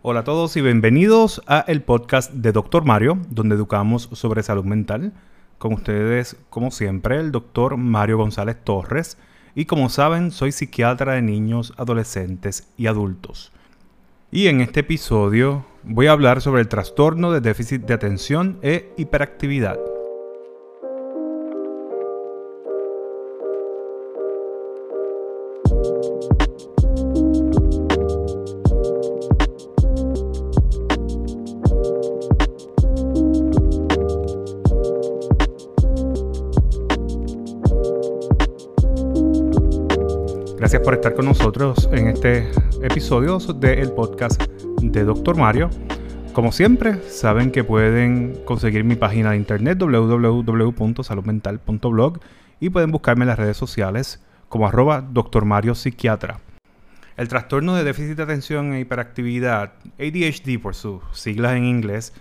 Hola a todos y bienvenidos a el podcast de Doctor Mario, donde educamos sobre salud mental. Con ustedes, como siempre, el doctor Mario González Torres. Y como saben, soy psiquiatra de niños, adolescentes y adultos. Y en este episodio voy a hablar sobre el trastorno de déficit de atención e hiperactividad. Gracias por estar con nosotros en este episodio del podcast de Dr. Mario. Como siempre, saben que pueden conseguir mi página de internet www.saludmental.blog y pueden buscarme en las redes sociales como arroba Dr. Mario Psiquiatra. El trastorno de déficit de atención e hiperactividad, ADHD por sus siglas en inglés,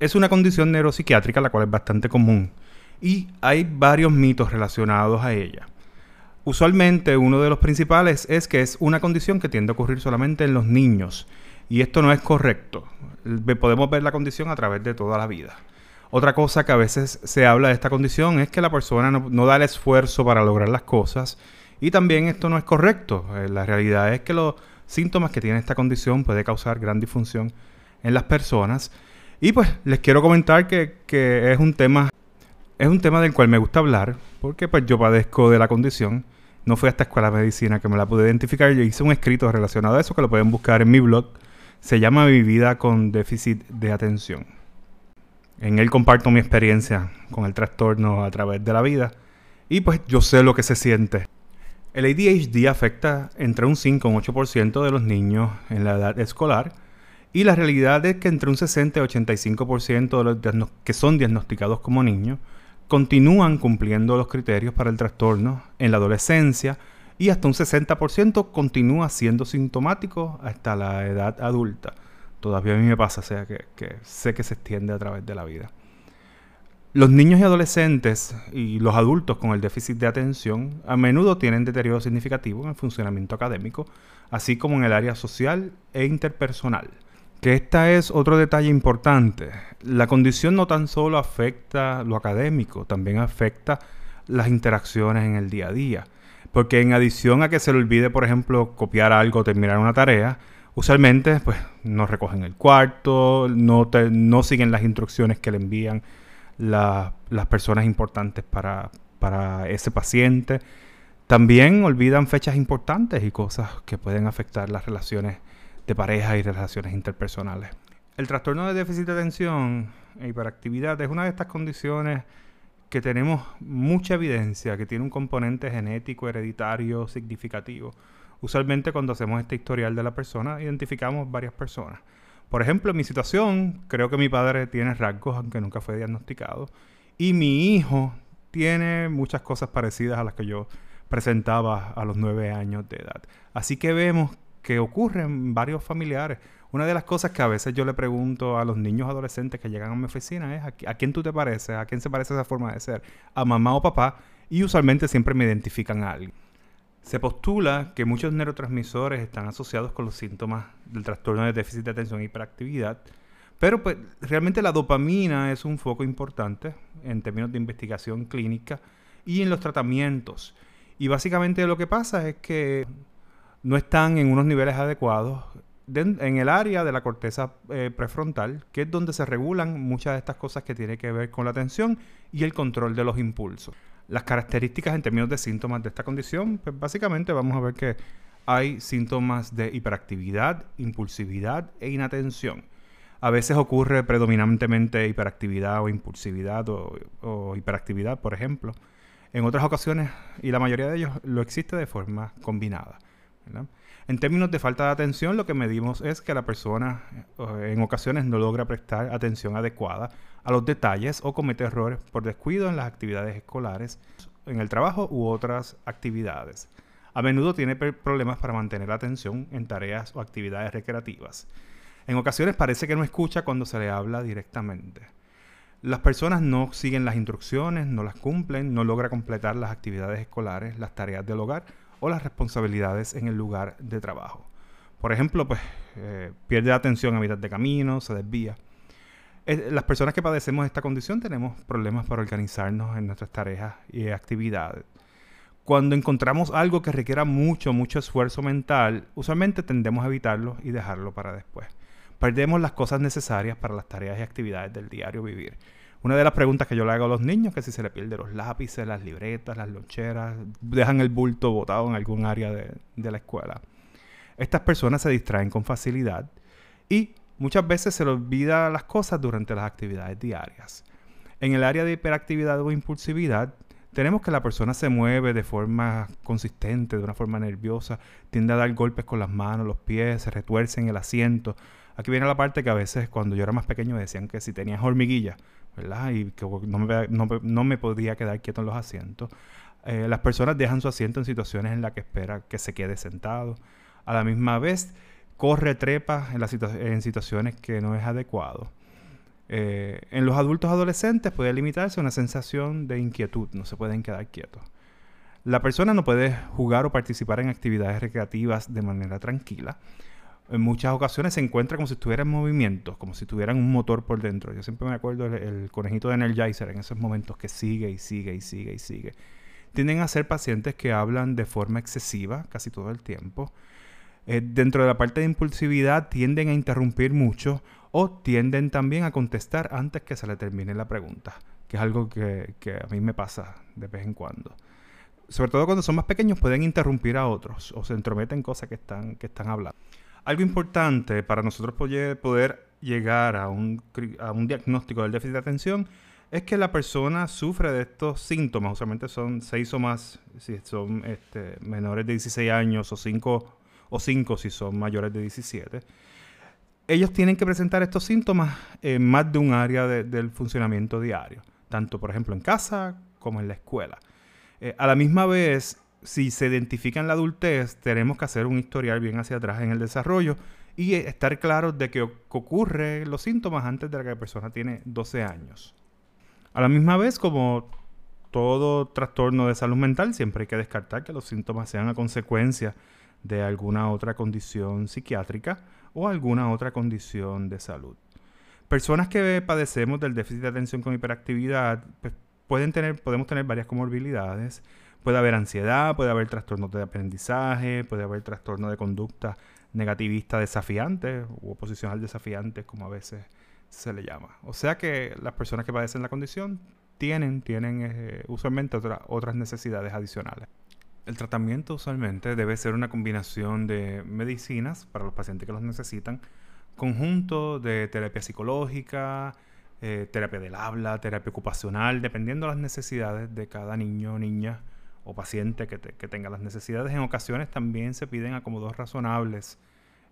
es una condición neuropsiquiátrica la cual es bastante común y hay varios mitos relacionados a ella. Usualmente uno de los principales es que es una condición que tiende a ocurrir solamente en los niños y esto no es correcto. Podemos ver la condición a través de toda la vida. Otra cosa que a veces se habla de esta condición es que la persona no, da el esfuerzo para lograr las cosas y también esto no es correcto. Eh, la realidad es que los síntomas que tiene esta condición puede causar gran disfunción en las personas. Y pues les quiero comentar que, que es un tema es un tema del cual me gusta hablar porque pues yo padezco de la condición no fui a esta escuela de medicina que me la pude identificar. Yo hice un escrito relacionado a eso que lo pueden buscar en mi blog. Se llama Mi vida con déficit de atención. En él comparto mi experiencia con el trastorno a través de la vida. Y pues yo sé lo que se siente. El ADHD afecta entre un 5 y un 8% de los niños en la edad escolar. Y la realidad es que entre un 60 y 85% de los que son diagnosticados como niños continúan cumpliendo los criterios para el trastorno en la adolescencia y hasta un 60% continúa siendo sintomático hasta la edad adulta. Todavía a mí me pasa, o sea que, que sé que se extiende a través de la vida. Los niños y adolescentes y los adultos con el déficit de atención a menudo tienen deterioro significativo en el funcionamiento académico, así como en el área social e interpersonal. Que esta es otro detalle importante. La condición no tan solo afecta lo académico, también afecta las interacciones en el día a día. Porque en adición a que se le olvide, por ejemplo, copiar algo o terminar una tarea, usualmente pues no recogen el cuarto, no, no siguen las instrucciones que le envían las personas importantes para, para ese paciente. También olvidan fechas importantes y cosas que pueden afectar las relaciones de pareja y relaciones interpersonales. El trastorno de déficit de atención e hiperactividad es una de estas condiciones que tenemos mucha evidencia que tiene un componente genético hereditario significativo. Usualmente cuando hacemos este historial de la persona identificamos varias personas. Por ejemplo, en mi situación, creo que mi padre tiene rasgos, aunque nunca fue diagnosticado, y mi hijo tiene muchas cosas parecidas a las que yo presentaba a los nueve años de edad. Así que vemos que ocurre en varios familiares. Una de las cosas que a veces yo le pregunto a los niños adolescentes que llegan a mi oficina es ¿a, quién tú te pareces? ¿A quién se parece esa forma de ser? ¿A mamá o papá? Y usualmente siempre me identifican a alguien. Se postula que muchos neurotransmisores están asociados con los síntomas del trastorno de déficit de atención e hiperactividad, pero pues realmente la dopamina es un foco importante en términos de investigación clínica y en los tratamientos. Y básicamente lo que pasa es que no están en unos niveles adecuados en el área de la corteza eh, prefrontal, que es donde se regulan muchas de estas cosas que tienen que ver con la atención y el control de los impulsos. Las características en términos de síntomas de esta condición, pues básicamente vamos a ver que hay síntomas de hiperactividad, impulsividad e inatención. A veces ocurre predominantemente hiperactividad o impulsividad o hiperactividad, por ejemplo. En otras ocasiones, y la mayoría de ellos, lo existe de forma combinada. En términos de falta de atención, lo que medimos es que la persona eh, en ocasiones no logra prestar atención adecuada a los detalles o comete errores por descuido en las actividades escolares, en el trabajo u otras actividades. A menudo tiene problemas para mantener la atención en tareas o actividades recreativas. En ocasiones parece que no escucha cuando se le habla directamente. Las personas no siguen las instrucciones, no las cumplen, no logra completar las actividades escolares, las tareas del hogar o las responsabilidades en el lugar de trabajo. Por ejemplo, pues eh, pierde la atención a mitad de camino, se desvía. las personas que padecemos esta condición tenemos problemas para organizarnos en nuestras tareas y actividades. Cuando encontramos algo que requiera mucho, mucho esfuerzo mental, usualmente tendemos a evitarlo y dejarlo para después. Perdemos las cosas necesarias para las tareas y actividades del diario vivir. Una de las preguntas que yo le hago a los niños que si se le pierden los lápices, las libretas, las loncheras, dejan el bulto botado en algún área de, la escuela. Estas personas se distraen con facilidad y muchas veces se les olvida las cosas durante las actividades diarias. En el área de hiperactividad o impulsividad, tenemos que la persona se mueve de forma consistente, de una forma nerviosa, tiende a dar golpes con las manos, los pies, se retuerce en el asiento. Aquí viene la parte que a veces cuando yo era más pequeño decían que si tenías hormiguillas, Y que no me, podía quedar quieto en los asientos. Eh, las personas dejan su asiento en situaciones en las que espera que se quede sentado. A la misma vez, corre, trepa en, en situaciones que no es adecuado. Eh, en los adultos adolescentes puede limitarse a una sensación de inquietud, no se pueden quedar quietos. La persona no puede jugar o participar en actividades recreativas de manera tranquila en muchas ocasiones se encuentra como si estuviera en movimiento, como si tuvieran un motor por dentro. Yo siempre me acuerdo el, conejito de Energizer en esos momentos que sigue y sigue y sigue y sigue. Tienden a ser pacientes que hablan de forma excesiva casi todo el tiempo. Eh, dentro de la parte de impulsividad tienden a interrumpir mucho o tienden también a contestar antes que se le termine la pregunta, que es algo que, a mí me pasa de vez en cuando sobre todo cuando son más pequeños, pueden interrumpir a otros o se entrometen en cosas que están, que están hablando. Algo importante para nosotros poder, llegar a un, diagnóstico del déficit de atención es que la persona sufre de estos síntomas, usualmente son seis o más si son este, menores de 16 años o 5 o 5 si son mayores de 17. Ellos tienen que presentar estos síntomas en más de un área del funcionamiento diario, tanto por ejemplo en casa como en la escuela. Eh, a la misma vez, si se identifica en la adultez, tenemos que hacer un historial bien hacia atrás en el desarrollo y estar claros de que ocurren los síntomas antes de que la persona tiene 12 años. A la misma vez, como todo trastorno de salud mental, siempre hay que descartar que los síntomas sean a consecuencia de alguna otra condición psiquiátrica o alguna otra condición de salud. Personas que padecemos del déficit de atención con hiperactividad pues, pueden tener, podemos tener varias comorbilidades, Puede haber ansiedad, puede haber trastornos de aprendizaje, puede haber trastorno de conducta negativista desafiante o oposicional desafiante, como a veces se le llama. O sea que las personas que padecen la condición tienen, tienen eh, usualmente otras necesidades adicionales. El tratamiento usualmente debe ser una combinación de medicinas para los pacientes que los necesitan, conjunto de terapia psicológica, eh, terapia del habla, terapia ocupacional, dependiendo de las necesidades de cada niño o niña o paciente que, tenga las necesidades. En ocasiones también se piden acomodos razonables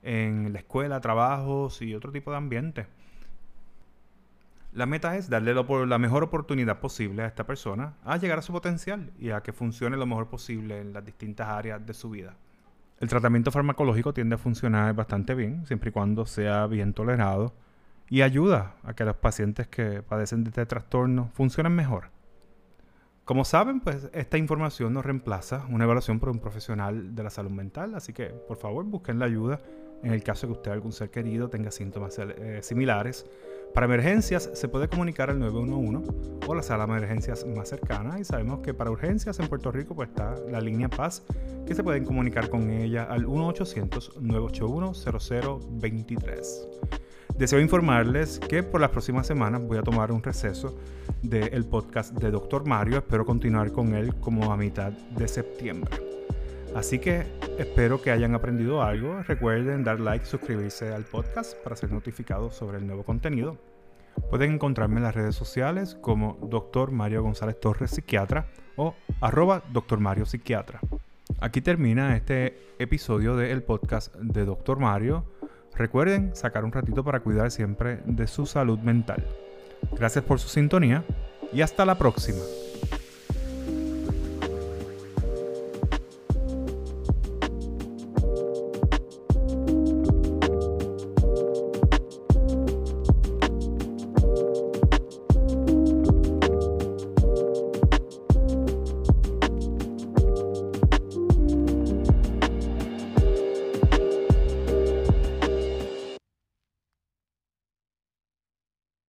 en la escuela, trabajos y otro tipo de ambiente. La meta es darle la mejor oportunidad posible a esta persona a llegar a su potencial y a que funcione lo mejor posible en las distintas áreas de su vida. El tratamiento farmacológico tiende a funcionar bastante bien, siempre y cuando sea bien tolerado, y ayuda a que los pacientes que padecen de este trastorno funcionen mejor. Como saben, pues esta información no reemplaza una evaluación por un profesional de la salud mental, así que por favor busquen la ayuda en el caso de que usted algún ser querido tenga síntomas eh, similares. Para emergencias se puede comunicar al 911 o la sala de emergencias más cercana y sabemos que para urgencias en Puerto Rico pues está la línea Paz que se pueden comunicar con ella al 1-800-981-0023. Deseo informarles que por las próximas semanas voy a tomar un receso del podcast de Dr. Mario. Espero continuar con él como a mitad de septiembre. Así que espero que hayan aprendido algo. Recuerden dar like y suscribirse al podcast para ser notificados sobre el nuevo contenido. Pueden encontrarme en las redes sociales como Dr. Mario González Torres Psiquiatra o arroba Dr. Mario Psiquiatra. Aquí termina este episodio del podcast de Dr. Mario. Recuerden sacar un ratito para cuidar siempre de su salud mental. Gracias por su sintonía y hasta la próxima.